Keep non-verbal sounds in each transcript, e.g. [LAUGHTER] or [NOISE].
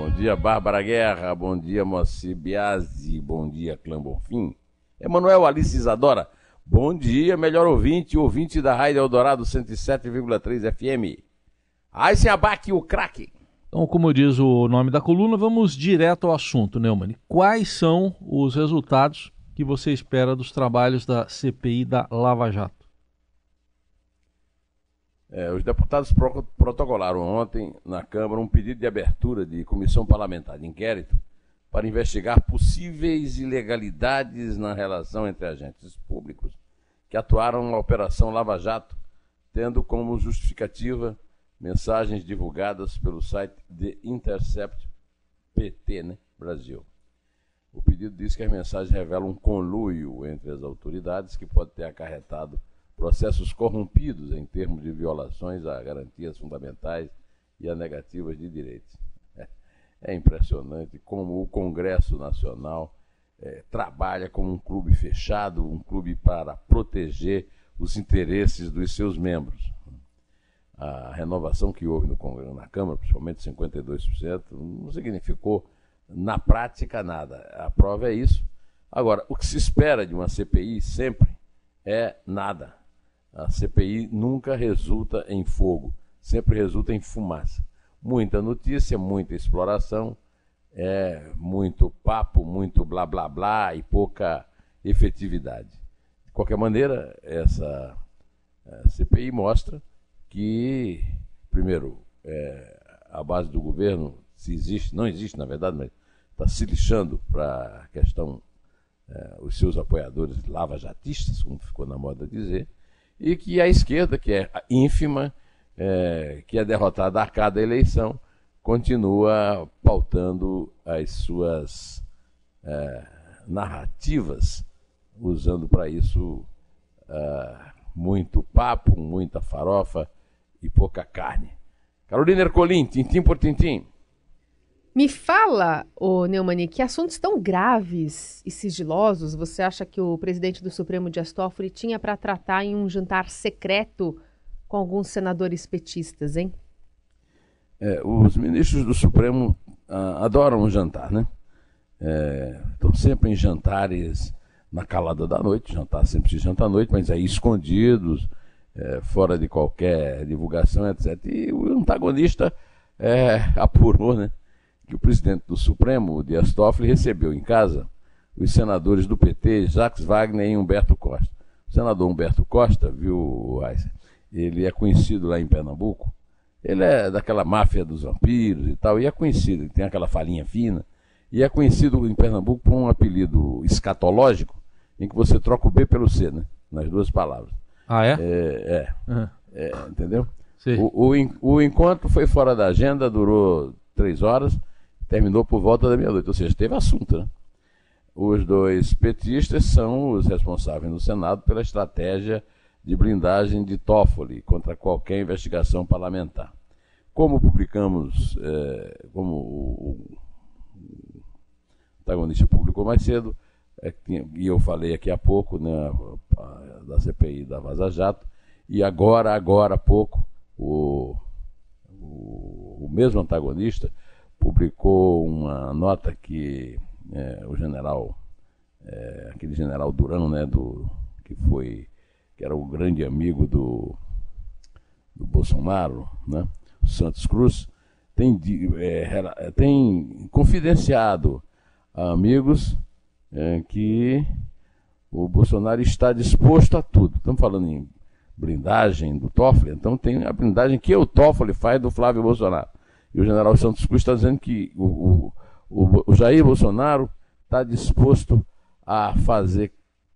Bom dia, Bárbara Guerra. Bom dia, Moacir Biasi. Bom dia, Clã Bonfim. Emanuel Alice Isadora. Bom dia, melhor ouvinte, ouvinte da Rádio Eldorado 107,3 FM. Aysen Abac, o craque. Então, como diz o nome da coluna, vamos direto ao assunto, Neumann. Quais são os resultados que você espera dos trabalhos da CPI da Lava Jato? É, os deputados pro protocolaram ontem na Câmara um pedido de abertura de comissão parlamentar de inquérito para investigar possíveis ilegalidades na relação entre agentes públicos que atuaram na Operação Lava Jato, tendo como justificativa mensagens divulgadas pelo site The Intercept PT, né, Brasil. O pedido diz que as mensagens revelam um conluio entre as autoridades que pode ter acarretado processos corrompidos em termos de violações a garantias fundamentais e a negativas de direitos. [LAUGHS] É, impressionante como o Congresso Nacional é, trabalha como um clube fechado, um clube para proteger os interesses dos seus membros. A renovação que houve no Congresso, na Câmara, principalmente 52%, não significou na prática nada. A prova é isso. Agora, o que se espera de uma CPI sempre é nada a CPI nunca resulta em fogo, sempre resulta em fumaça. Muita notícia, muita exploração, é muito papo, muito blá blá blá e pouca efetividade. De qualquer maneira, essa CPI mostra que, primeiro, é, a base do governo, se existe, não existe na verdade, mas está se lixando para a questão, é, os seus apoiadores lava-jatistas, como ficou na moda dizer, e que a esquerda, que é ínfima, é, que é derrotada a cada eleição, continua pautando as suas é, narrativas, usando para isso é, muito papo, muita farofa e pouca carne. Carolina Ercolim, tintim por tintim. Me fala, ô Neumani, que assuntos tão graves e sigilosos você acha que o presidente do Supremo, Dias Toffoli, tinha para tratar em um jantar secreto com alguns senadores petistas, hein? É, os ministros do Supremo ah, adoram jantar, né? É, estão sempre em jantares na calada da noite, jantar sempre se janta à noite, mas aí escondidos, é, fora de qualquer divulgação, etc. E o antagonista é, apurou, né? Que o presidente do Supremo, o Dias Toffoli, recebeu em casa os senadores do PT, Jacques Wagner e Humberto Costa. O senador Humberto Costa, viu, ele é conhecido lá em Pernambuco, ele é daquela máfia dos vampiros e tal, e é conhecido, tem aquela falinha fina, e é conhecido em Pernambuco por um apelido escatológico, em que você troca o B pelo C, né? Nas duas palavras. Ah, é? É, é, uhum. é entendeu? O, o, o encontro foi fora da agenda, durou três horas, terminou por volta da meia-noite, ou seja, teve assunto. Né? Os dois petistas são os responsáveis no Senado pela estratégia de blindagem de Toffoli contra qualquer investigação parlamentar. Como publicamos, é, como o, antagonista publicou mais cedo, é, e eu falei aqui há pouco né, da CPI da Vaza Jato, e agora, agora há pouco, o, o, o mesmo antagonista publicou uma nota que é, o general, é, aquele general Durão, né, do, que foi, que era o grande amigo do, do Bolsonaro, né, Santos Cruz, tem, é, tem confidenciado a amigos é, que o Bolsonaro está disposto a tudo. Estamos falando em blindagem do Toffoli, então tem a blindagem que o Toffoli faz do Flávio Bolsonaro. E o general Santos Cruz está dizendo que o, o, o Jair Bolsonaro está disposto a fazer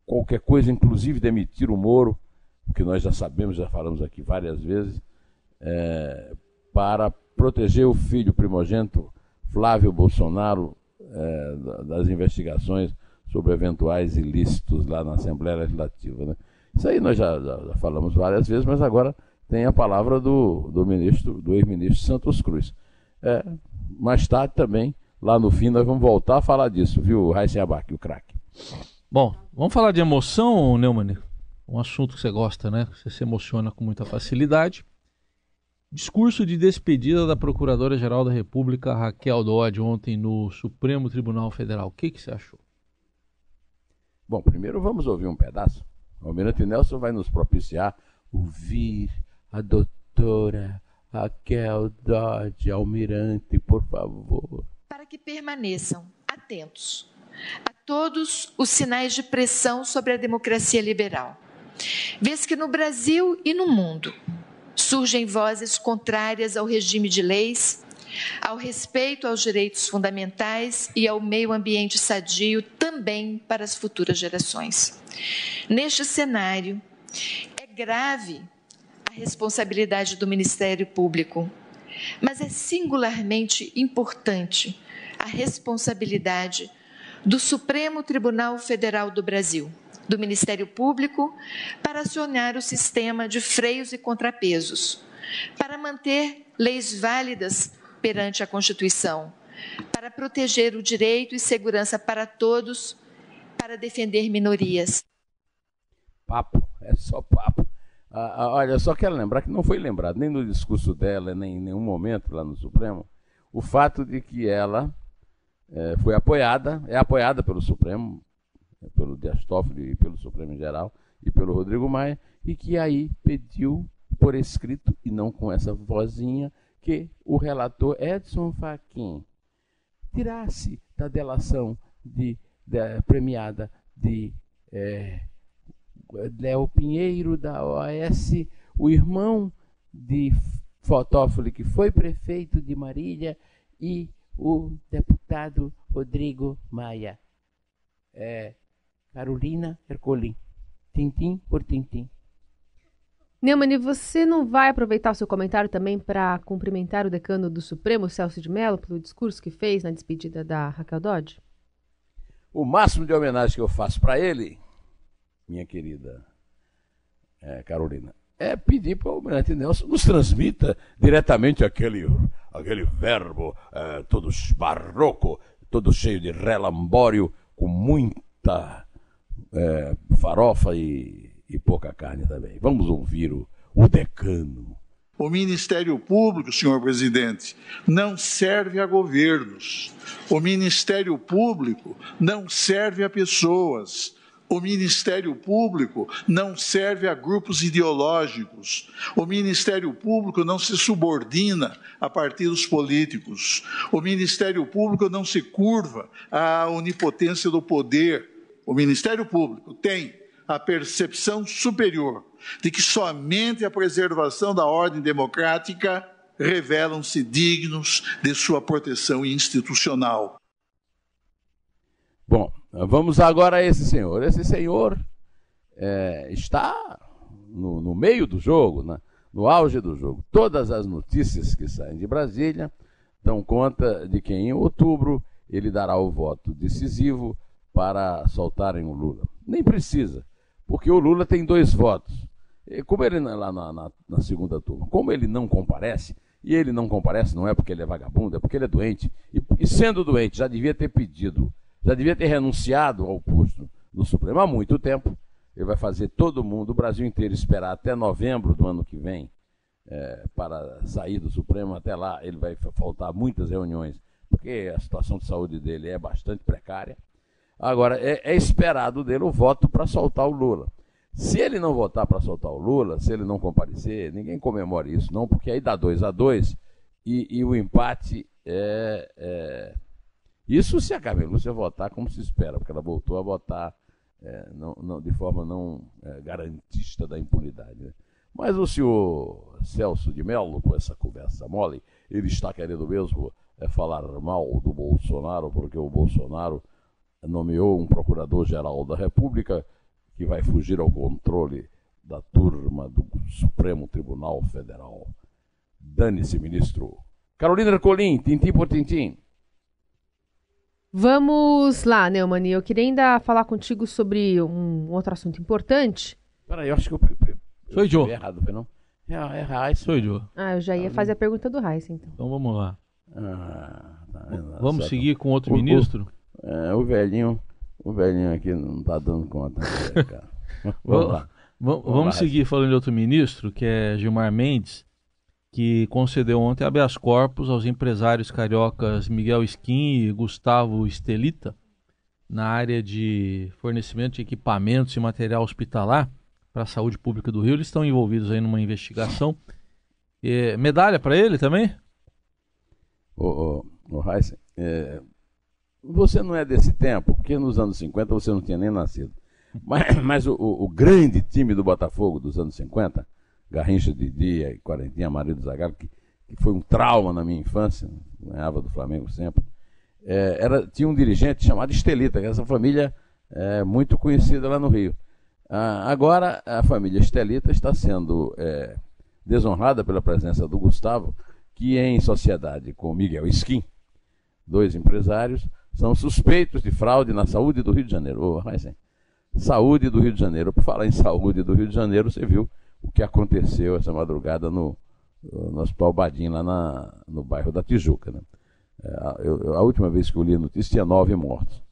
qualquer coisa, inclusive demitir o Moro, que nós já sabemos, já falamos aqui várias vezes, é, para proteger o filho primogênito Flávio Bolsonaro é, das investigações sobre eventuais ilícitos lá na Assembleia Legislativa. Né? Isso aí nós já, já, já, falamos várias vezes, mas agora tem a palavra do, do ministro, do ex-ministro Santos Cruz. É, mais tarde também, lá no fim, nós vamos voltar a falar disso, viu, Raíssa Abac, o craque. Bom, vamos falar de emoção, Neumann? Um assunto que você gosta, né? Você se emociona com muita facilidade. Discurso de despedida da Procuradora-Geral da República, Raquel Dodge, ontem no Supremo Tribunal Federal. O que, que você achou? Bom, primeiro vamos ouvir um pedaço. O Almirante Nelson vai nos propiciar ouvir a doutora Raquel Dodge, Almirante, por favor. Para que permaneçam atentos a todos os sinais de pressão sobre a democracia liberal. Vês que no Brasil e no mundo surgem vozes contrárias ao regime de leis, ao respeito aos direitos fundamentais e ao meio ambiente sadio também para as futuras gerações. Neste cenário, é grave responsabilidade do Ministério Público, mas é singularmente importante a responsabilidade do Supremo Tribunal Federal do Brasil do Ministério Público para acionar o sistema de freios e contrapesos, para manter leis válidas perante a Constituição, para proteger o direito e segurança para todos, para defender minorias. Papo, é só papo. Ah, ah, olha, só quero lembrar que não foi lembrado nem no discurso dela, nem em nenhum momento lá no Supremo, o fato de que ela é, foi apoiada, é apoiada pelo Supremo, pelo Dias Toffoli e pelo Supremo Geral e pelo Rodrigo Maia, e que aí pediu por escrito, e não com essa vozinha, que o relator Edson Fachin tirasse da delação de, de premiada de é, Léo Pinheiro, da OAS, o irmão de Fotófoli, que foi prefeito de Marília, e o deputado Rodrigo Maia. É, Carolina Ercolim. Tintim por tintim. Neumann, você não vai aproveitar o seu comentário também para cumprimentar o decano do Supremo, Celso de Mello, pelo discurso que fez na despedida da Raquel Dodge? O máximo de homenagem que eu faço para ele, minha querida é, Carolina, é pedir para o Almirante Nelson nos transmita diretamente aquele, aquele verbo é, todo barroco, todo cheio de relambório, com muita é, farofa e, e, pouca carne também. Vamos ouvir o, o decano. O Ministério Público, senhor presidente, não serve a governos. O Ministério Público não serve a pessoas. O Ministério Público não serve a grupos ideológicos. O Ministério Público não se subordina a partidos políticos. O Ministério Público não se curva à onipotência do poder o Ministério Público tem a percepção superior de que somente a preservação da ordem democrática revelam-se dignos de sua proteção institucional. Bom, vamos agora a esse senhor. Esse senhor é, está no, no, meio do jogo, né? no auge do jogo. Todas as notícias que saem de Brasília dão conta de que em outubro ele dará o voto decisivo para soltarem o Lula. Nem precisa, porque o Lula tem dois votos. Como ele lá na, na, na, segunda turma, como ele não comparece, e ele não comparece não é porque ele é vagabundo, é porque ele é doente. E, e sendo doente, já devia ter pedido, já devia ter renunciado ao posto no Supremo há muito tempo. Ele vai fazer todo mundo, o Brasil inteiro, esperar até novembro do ano que vem é, para sair do Supremo. Até lá ele vai faltar muitas reuniões, porque a situação de saúde dele é bastante precária. Agora, é, é esperado dele o voto para soltar o Lula. Se ele não votar para soltar o Lula, se ele não comparecer, ninguém comemora isso, não, porque aí dá 2 a 2 e, e, o empate é, é, Isso se a Carmen Lúcia votar como se espera, porque ela voltou a votar é, não, não, de forma não é, garantista da impunidade. Né? Mas o senhor Celso de Mello, com essa conversa mole, ele está querendo mesmo é, falar mal do Bolsonaro, porque o Bolsonaro nomeou um procurador-geral da República que vai fugir ao controle da turma do Supremo Tribunal Federal. Dane-se, ministro. Carolina Ercolim, tintim por tintim. Vamos lá, Neumani. Eu queria ainda falar contigo sobre um outro assunto importante. Peraí, eu acho que eu. Sou eu, Joe. errado, foi não? É, é Raiz. Sou eu, Joe. Ah, eu já ia fazer a pergunta do Raiz, então. Então vamos lá. Ah, tá? Vamos Só- seguir com outro O- o- ministro? É, o velhinho. O velhinho aqui não tá dando conta, né, cara. [LAUGHS] Vamos lá. Va- Vamos Vamos lá. seguir falando de outro ministro, que é Gilmar Mendes, que concedeu ontem habeas corpus aos empresários cariocas Miguel Skin e Gustavo Estelita na área de fornecimento de equipamentos e material hospitalar para a saúde pública do Rio. Eles estão envolvidos aí numa investigação. É, medalha para ele também? Ô, ô Heisen, é, você não é desse tempo, porque nos anos 50 você não tinha nem nascido. Mas, mas o, o- o grande time do Botafogo dos anos 50, Garrincha, Didi e Quarentinha, marido Zagallo, que, que foi um trauma na minha infância, ganhava do Flamengo sempre, é, era, tinha um dirigente chamado Estelita, que essa família é muito conhecida lá no Rio. Ah, agora, a família Estelita está sendo é, desonrada pela presença do Gustavo, que em sociedade com Miguel Skin, dois empresários, são suspeitos de fraude na saúde do Rio de Janeiro. Ô, Heisen, saúde do Rio de Janeiro. Por falar em saúde do Rio de Janeiro, você viu o que aconteceu essa madrugada no, no Hospital Badim, lá na, no bairro da Tijuca. Né? É, a- eu- a última vez que eu li a notícia tinha nove mortos.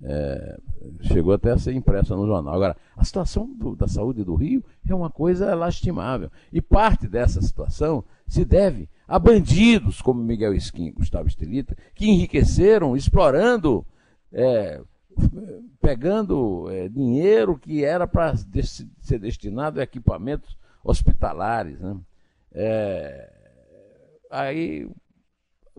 É, chegou até a ser impressa no jornal. Agora, a situação do- da saúde do Rio é uma coisa lastimável. E parte dessa situação se deve a bandidos como Miguel Skin e Gustavo Estelita, que enriqueceram explorando, é, pegando é, dinheiro que era para ser destinado a equipamentos hospitalares. Né? É, aí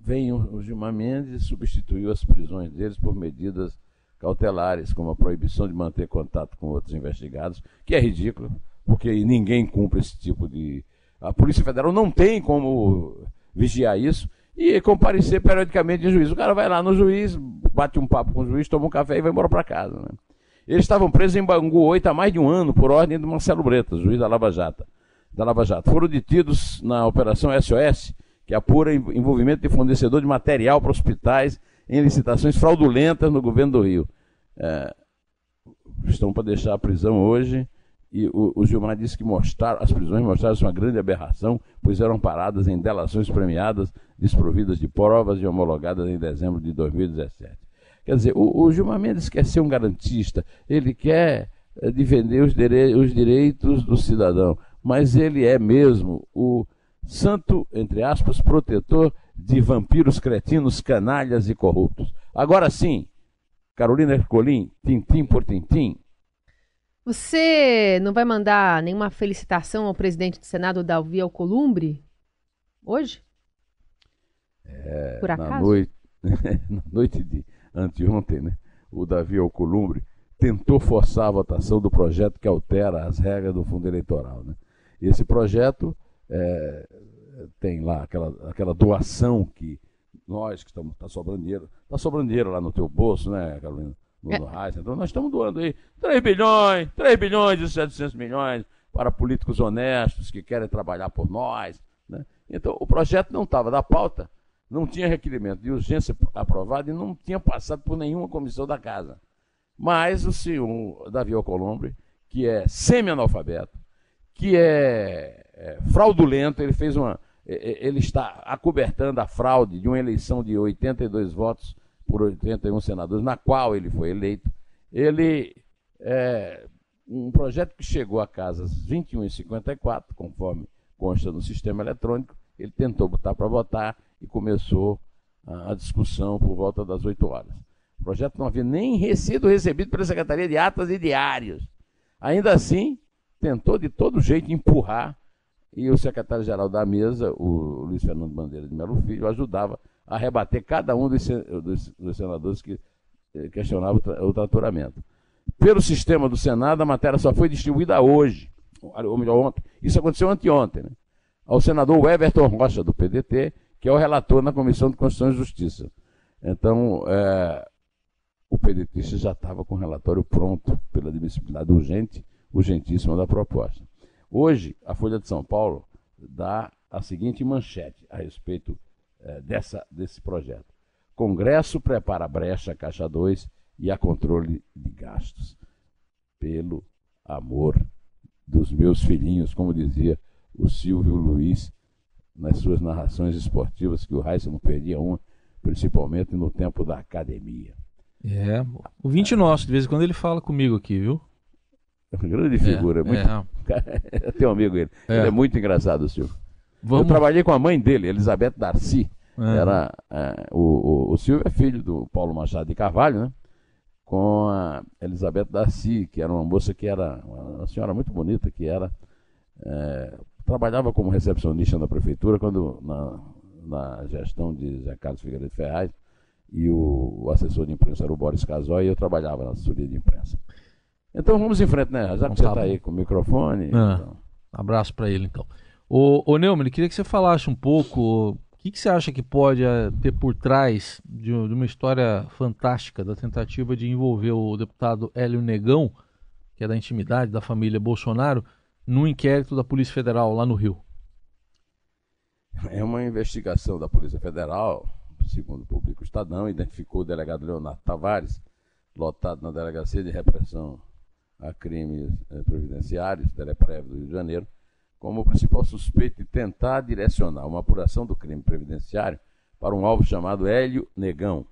vem o, Gilmar Mendes e substituiu as prisões deles por medidas cautelares, como a proibição de manter contato com outros investigados, que é ridículo, porque ninguém cumpre esse tipo de. A Polícia Federal não tem como vigiar isso e comparecer periodicamente em juízo. O cara vai lá no juiz, bate um papo com o juiz, toma um café e vai embora para casa. Né? Eles estavam presos em Bangu 8 há mais de um ano, por ordem do Marcelo Bretas, juiz da Lava Jato. Da Lava Jato. Foram detidos na Operação SOS, que apura en- envolvimento de fornecedor de material para hospitais em licitações fraudulentas no governo do Rio. É, estão para deixar a prisão hoje. E o, o Gilmar disse que mostrar, as prisões mostraram uma grande aberração, pois eram paradas em delações premiadas, desprovidas de provas e homologadas em dezembro de 2017. Quer dizer, o, o Gilmar Mendes quer ser um garantista, ele quer eh, defender os, os direitos do cidadão, mas ele é mesmo o santo, entre aspas, protetor de vampiros cretinos, canalhas e corruptos. Agora sim, Carolina Ercolim, tintim por tintim, Você não vai mandar nenhuma felicitação ao presidente do Senado, Davi Alcolumbre, hoje? Por na acaso? noite, [LAUGHS] na noite de anteontem, né, o Davi Alcolumbre tentou forçar a votação do projeto que altera as regras do fundo eleitoral. Né? Esse projeto é, tem lá aquela, aquela doação que nós que estamos, está sobrando dinheiro, está sobrando dinheiro lá no teu bolso, né, Carolina? No, É. então nós estamos doando aí 3 bilhões, 3 bilhões e 700 milhões para políticos honestos que querem trabalhar por nós. Né? Então o projeto não estava da pauta, não tinha requerimento de urgência aprovado e não tinha passado por nenhuma comissão da casa. Mas o senhor Davi Alcolumbre, que é semi-analfabeto, que é, é fraudulento, ele fez uma. Ele está acobertando a fraude de uma eleição de 82 votos por 81 senadores, na qual ele foi eleito. Ele. É, um projeto que chegou a casas 21 e 54, conforme consta no sistema eletrônico, ele tentou botar para votar e começou a, a discussão por volta das 8 horas. O projeto não havia nem sido recebido pela Secretaria de Atas e Diários. Ainda assim, tentou de todo jeito empurrar e o secretário-geral da mesa, o Luiz Fernando Bandeira de Melo Filho, ajudava a rebater cada um dos, dos- dos senadores que eh, questionavam o tra- o tratoramento. Pelo sistema do Senado, a matéria só foi distribuída hoje, ou melhor, ontem. Isso aconteceu anteontem, né? ao senador Everton Rocha, do PDT, que é o relator na Comissão de Constituição e Justiça. Então, é, o PDT já estava com o relatório pronto pela admissibilidade urgente, urgentíssima da proposta. Hoje, a Folha de São Paulo dá a seguinte manchete a respeito eh, dessa, desse projeto. Congresso prepara brecha Caixa 2 e a controle de gastos. Pelo amor dos meus filhinhos, como dizia o Silvio Luiz nas suas narrações esportivas, que o Raíssa não perdia uma, principalmente no tempo da academia. É, o 20 nosso, de vez em quando ele fala comigo aqui, viu? É uma grande figura, é, muito... é. [LAUGHS] eu tenho um amigo ele. É. Ele é muito engraçado, Silvio. Vamos... Eu trabalhei com a mãe dele, Elizabeth Darcy. É. Era, é, o, o, o Silvio é filho do Paulo Machado de Carvalho, né? Com a Elizabeth Darcy, que era uma moça que era uma senhora muito bonita, que era é, trabalhava como recepcionista na prefeitura quando na, na gestão de Zé Carlos Figueiredo Ferraz e o, o, assessor de imprensa era o Boris Casoy e eu trabalhava na assessoria de imprensa. Então vamos em frente, né? Já que você está tá aí com o microfone. Ah, então... Abraço para ele, então. Ô, ô Neumann, queria que você falasse um pouco o que, que você acha que pode eh, ter por trás de, de, uma história fantástica da tentativa de envolver o deputado Hélio Negão, que é da intimidade da família Bolsonaro, no inquérito da Polícia Federal lá no Rio? É uma investigação da Polícia Federal, segundo o público Estadão, identificou o delegado Leonardo Tavares, lotado na Delegacia de Repressão a Crimes eh, Previdenciários, Teleprev do Rio de Janeiro, como o principal suspeito de tentar direcionar uma apuração do crime previdenciário para um alvo chamado Hélio Negão,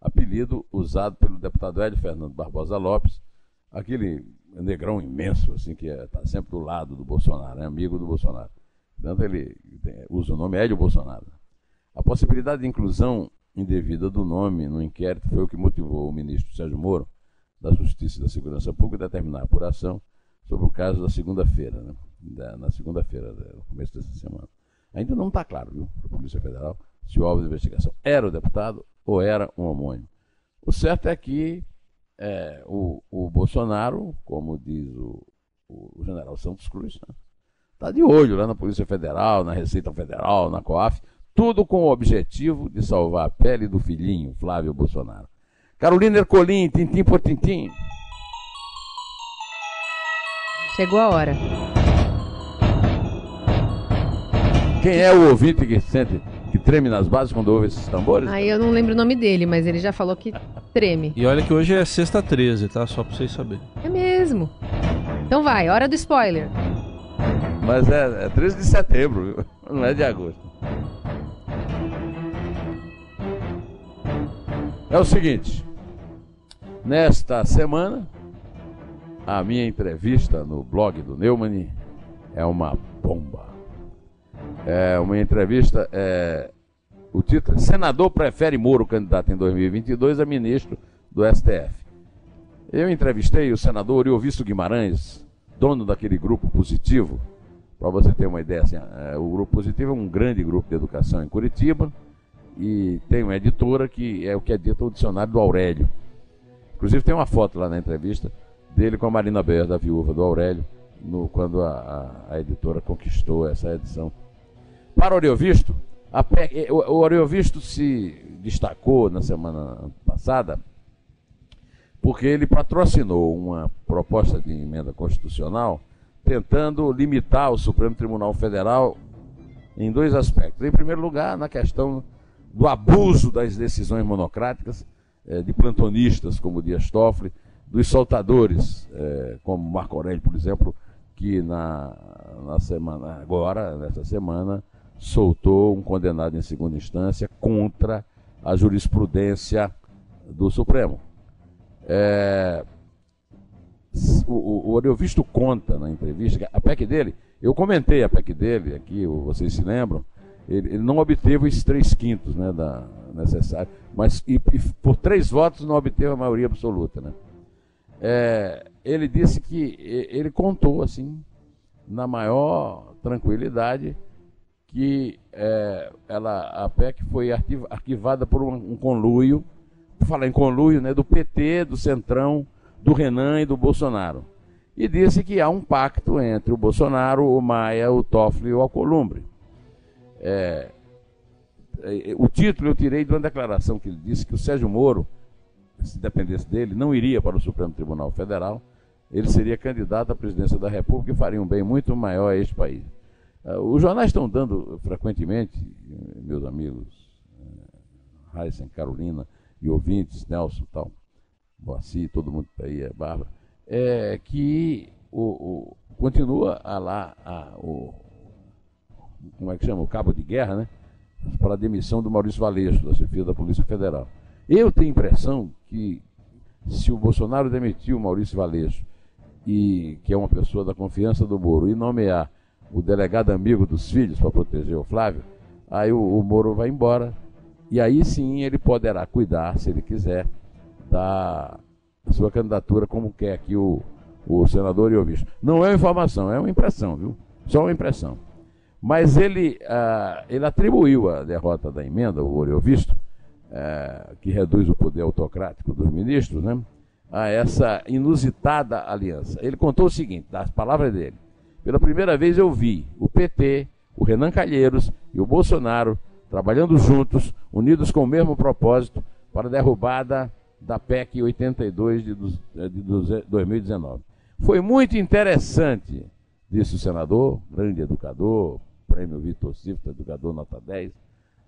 apelido usado pelo deputado Hélio Fernando Barbosa Lopes, aquele negrão imenso, assim, que está é, sempre do lado do Bolsonaro, é amigo do Bolsonaro. Portanto, ele usa o nome Hélio Bolsonaro. A possibilidade de inclusão indevida do nome no inquérito foi o que motivou o ministro Sérgio Moro, da Justiça e da Segurança Pública, a determinar a apuração sobre o caso da segunda-feira, né? Da, na segunda-feira, no começo dessa semana. Ainda não está claro, viu, para a Polícia Federal, se o alvo de investigação era o deputado ou era um homônimo. O certo é que é, o, o Bolsonaro, como diz o, o general Santos Cruz, está né? Tá de olho lá na Polícia Federal, na Receita Federal, na COAF, tudo com o objetivo de salvar a pele do filhinho, Flávio Bolsonaro. Carolina Ercolim, tintim por tintim. Chegou a hora. Quem é o ouvinte que sente que treme nas bases quando ouve esses tambores? Aí eu não lembro o nome dele, mas ele já falou que treme. E olha que hoje é sexta 13, tá? Só pra vocês saberem. É mesmo. Então vai, hora do spoiler. Mas é, é 13 de setembro, viu? [LAUGHS] Não é de agosto. É o seguinte. Nesta semana, a minha entrevista no blog do Neumann é uma bomba. É uma entrevista, é, o título é Senador prefere Moro candidato em 2022 a ministro do STF. Eu entrevistei o senador Oriovisto Guimarães, dono daquele grupo positivo. Para você ter uma ideia, assim, é, o grupo positivo é um grande grupo de educação em Curitiba e tem uma editora que é o que edita o dicionário do Aurélio. Inclusive tem uma foto lá na entrevista dele com a Marina Ber, da viúva do Aurélio, no, quando a, a, a editora conquistou essa edição para o Oriovisto, o, o Oriovisto se destacou na semana passada porque ele patrocinou uma proposta de emenda constitucional tentando limitar o Supremo Tribunal Federal em dois aspectos. Em primeiro lugar, na questão do abuso das decisões monocráticas eh, de plantonistas como Dias Toffoli, dos soltadores, eh, como Marco Aurélio, por exemplo, que na, na semana agora, nessa semana, soltou um condenado em segunda instância contra a jurisprudência do Supremo. É, o, o Oriovisto conta na entrevista, a PEC dele, eu comentei a PEC dele aqui, vocês se lembram, ele, ele não obteve os três quintos né, da necessário, mas e, e por três votos não obteve a maioria absoluta. Né? É, ele disse que ele contou assim, na maior tranquilidade, que é, ela, a PEC foi arquivada por um, um conluio, por falar em conluio, né, do PT, do Centrão, do Renan e do Bolsonaro. E disse que há um pacto entre o Bolsonaro, o Maia, o Toffoli e o Alcolumbre. É, é, o título eu tirei de uma declaração que ele disse que o Sérgio Moro, se dependesse dele, não iria para o Supremo Tribunal Federal, ele seria candidato à presidência da República e faria um bem muito maior a este país. Uh, os jornais estão dando frequentemente, meus amigos, uh, Heisen, Carolina e ouvintes, Nelson tal, Moacir, todo mundo está aí, a Bárbara, é que o, o, continua a lá a, o, como é que chama? O cabo de guerra, né? Para a demissão do Maurício Valeixo, da chefia da Polícia Federal. Eu tenho impressão que se o Bolsonaro demitiu o Maurício Valeixo, e, que é uma pessoa da confiança do Moro, e nomear o delegado amigo dos filhos para proteger o Flávio, aí o, o Moro vai embora, e aí sim ele poderá cuidar, se ele quiser, da sua candidatura, como quer aqui o, o senador Iovisto. Não é informação, é uma impressão, viu? Só uma impressão. Mas ele, ah, ele atribuiu a derrota da emenda, o Oriovisto, ah, que reduz o poder autocrático dos ministros, né, a essa inusitada aliança. Ele contou o seguinte, das palavras dele. Pela primeira vez eu vi o PT, o Renan Calheiros e o Bolsonaro trabalhando juntos, unidos com o mesmo propósito, para a derrubada da PEC 82 de, de 2019. Foi muito interessante, disse o senador, grande educador, prêmio Vitor Cifra, educador nota 10,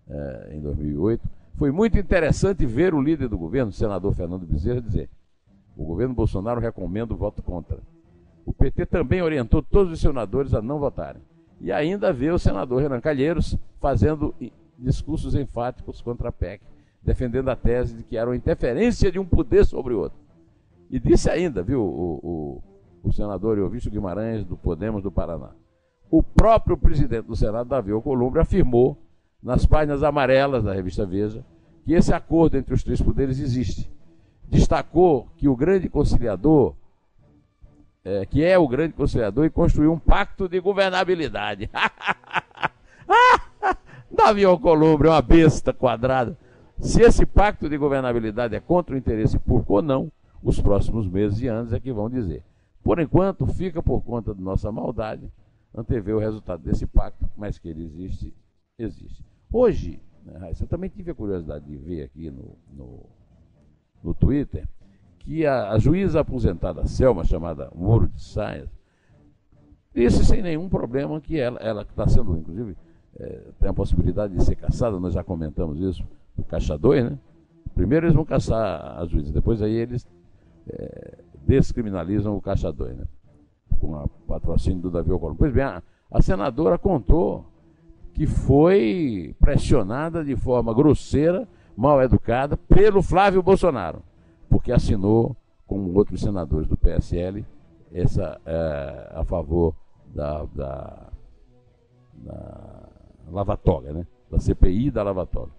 eh, em 2008. Foi muito interessante ver o líder do governo, o senador Fernando Bezerra, dizer: o governo Bolsonaro recomenda o voto contra. O PT também orientou todos os senadores a não votarem. E ainda vê o senador Renan Calheiros fazendo discursos enfáticos contra a PEC, defendendo a tese de que era uma interferência de um poder sobre o outro. E disse ainda, viu, o, o, o senador Euvício Guimarães, do Podemos do Paraná. O próprio presidente do Senado, Davi Alcolumbre, afirmou nas páginas amarelas da revista Veja que esse acordo entre os três poderes existe. Destacou que o grande conciliador, é, que é o grande conciliador, e construiu um pacto de governabilidade. [LAUGHS] Davi Alcolumbre é uma besta quadrada. Se esse pacto de governabilidade é contra o interesse público ou não, os próximos meses e anos é que vão dizer. Por enquanto, fica por conta de nossa maldade antever o resultado desse pacto, mas que ele existe, existe. Hoje, né, Raíssa, eu também tive a curiosidade de ver aqui no, no, no Twitter que a, a, juíza aposentada Selma, chamada Moro de Saias, disse sem nenhum problema que ela está sendo, inclusive, é, tem a possibilidade de ser caçada, nós já comentamos isso, o Caixa 2, né? Primeiro eles vão caçar a juíza, depois aí eles é, descriminalizam o Caixa 2, né? Com o patrocínio do Davi Alcolumbre. Pois bem, a, a senadora contou que foi pressionada de forma grosseira, mal educada, pelo Flávio Bolsonaro, porque assinou com outros senadores do PSL essa é, a favor da, da, da lavatória, né? da CPI da lavatória.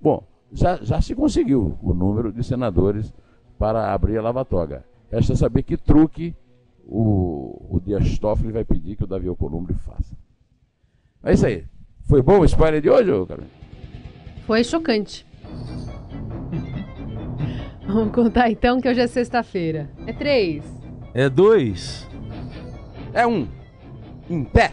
Bom, já, já se conseguiu o número de senadores para abrir a lavatória. Resta saber que truque o, o Dias Toffoli vai pedir que o Davi Alcolumbre faça. É isso aí. Foi bom o spoiler de hoje, Carolina? Foi chocante. Vamos contar então que hoje é sexta-feira. É três. É dois. É um. Em pé.